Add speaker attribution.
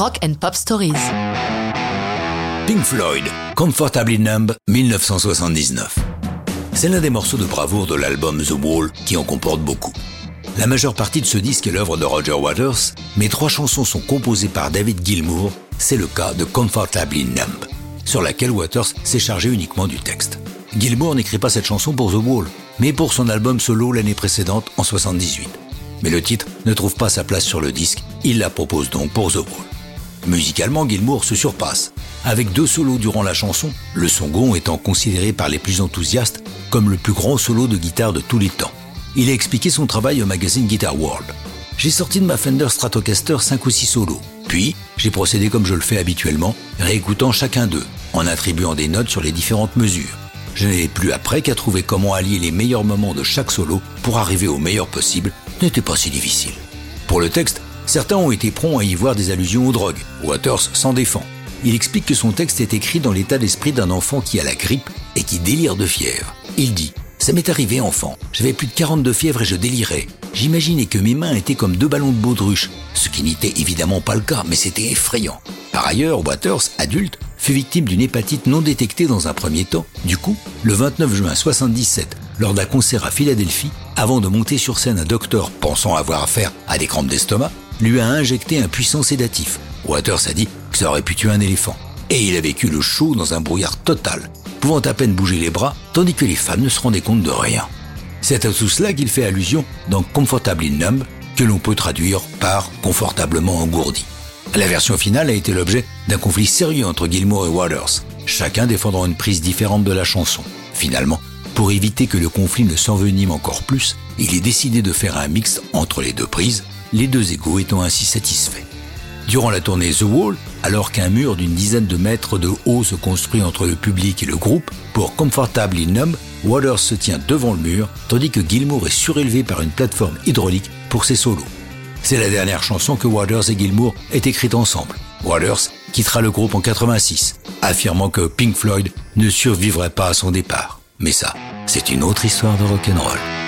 Speaker 1: Rock and Pop Stories.
Speaker 2: Pink Floyd, Comfortably Numb, 1979. C'est l'un des morceaux de bravoure de l'album The Wall qui en comporte beaucoup. La majeure partie de ce disque est l'œuvre de Roger Waters, mais trois chansons sont composées par David Gilmour, c'est le cas de Comfortably Numb, sur laquelle Waters s'est chargé uniquement du texte. Gilmour n'écrit pas cette chanson pour The Wall, mais pour son album solo l'année précédente en 78. Mais le titre ne trouve pas sa place sur le disque, il la propose donc pour The Wall. Musicalement, Gilmour se surpasse, avec deux solos durant la chanson, le second étant considéré par les plus enthousiastes comme le plus grand solo de guitare de tous les temps. Il a expliqué son travail au magazine Guitar World. J'ai sorti de ma Fender Stratocaster 5 ou 6 solos. Puis, j'ai procédé comme je le fais habituellement, réécoutant chacun d'eux, en attribuant des notes sur les différentes mesures. Je n'avais plus après qu'à trouver comment allier les meilleurs moments de chaque solo pour arriver au meilleur possible, n'était pas si difficile. Pour le texte, certains ont été prompts à y voir des allusions aux drogues. Waters s'en défend. Il explique que son texte est écrit dans l'état d'esprit d'un enfant qui a la grippe et qui délire de fièvre. Il dit Ça m'est arrivé enfant, j'avais plus de 40 de fièvre et je délirais. J'imaginais que mes mains étaient comme deux ballons de baudruche, ce qui n'était évidemment pas le cas, mais c'était effrayant. Par ailleurs, Waters, adulte, fut victime d'une hépatite non détectée dans un premier temps. Du coup, le 29 juin 77, lors d'un concert à Philadelphie, avant de monter sur scène, un docteur pensant avoir affaire à des crampes d'estomac, lui a injecté un puissant sédatif. Waters a dit que ça aurait pu tuer un éléphant. Et il a vécu le chaud dans un brouillard total, pouvant à peine bouger les bras, tandis que les femmes ne se rendaient compte de rien. C'est à tout cela qu'il fait allusion dans Comfortably Numb, que l'on peut traduire par confortablement engourdi. La version finale a été l'objet d'un conflit sérieux entre Gilmour et Waters, chacun défendant une prise différente de la chanson. Finalement, pour éviter que le conflit ne s'envenime encore plus, il est décidé de faire un mix entre les deux prises, les deux égaux étant ainsi satisfaits. Durant la tournée The Wall, alors qu'un mur d'une dizaine de mètres de haut se construit entre le public et le groupe, pour Comfortably Numb, Waters se tient devant le mur, tandis que Gilmour est surélevé par une plateforme hydraulique pour ses solos. C'est la dernière chanson que Waters et Gilmour aient écrite ensemble. Waters quittera le groupe en 86, affirmant que Pink Floyd ne survivrait pas à son départ. Mais ça, c'est une autre histoire de rock'n'roll.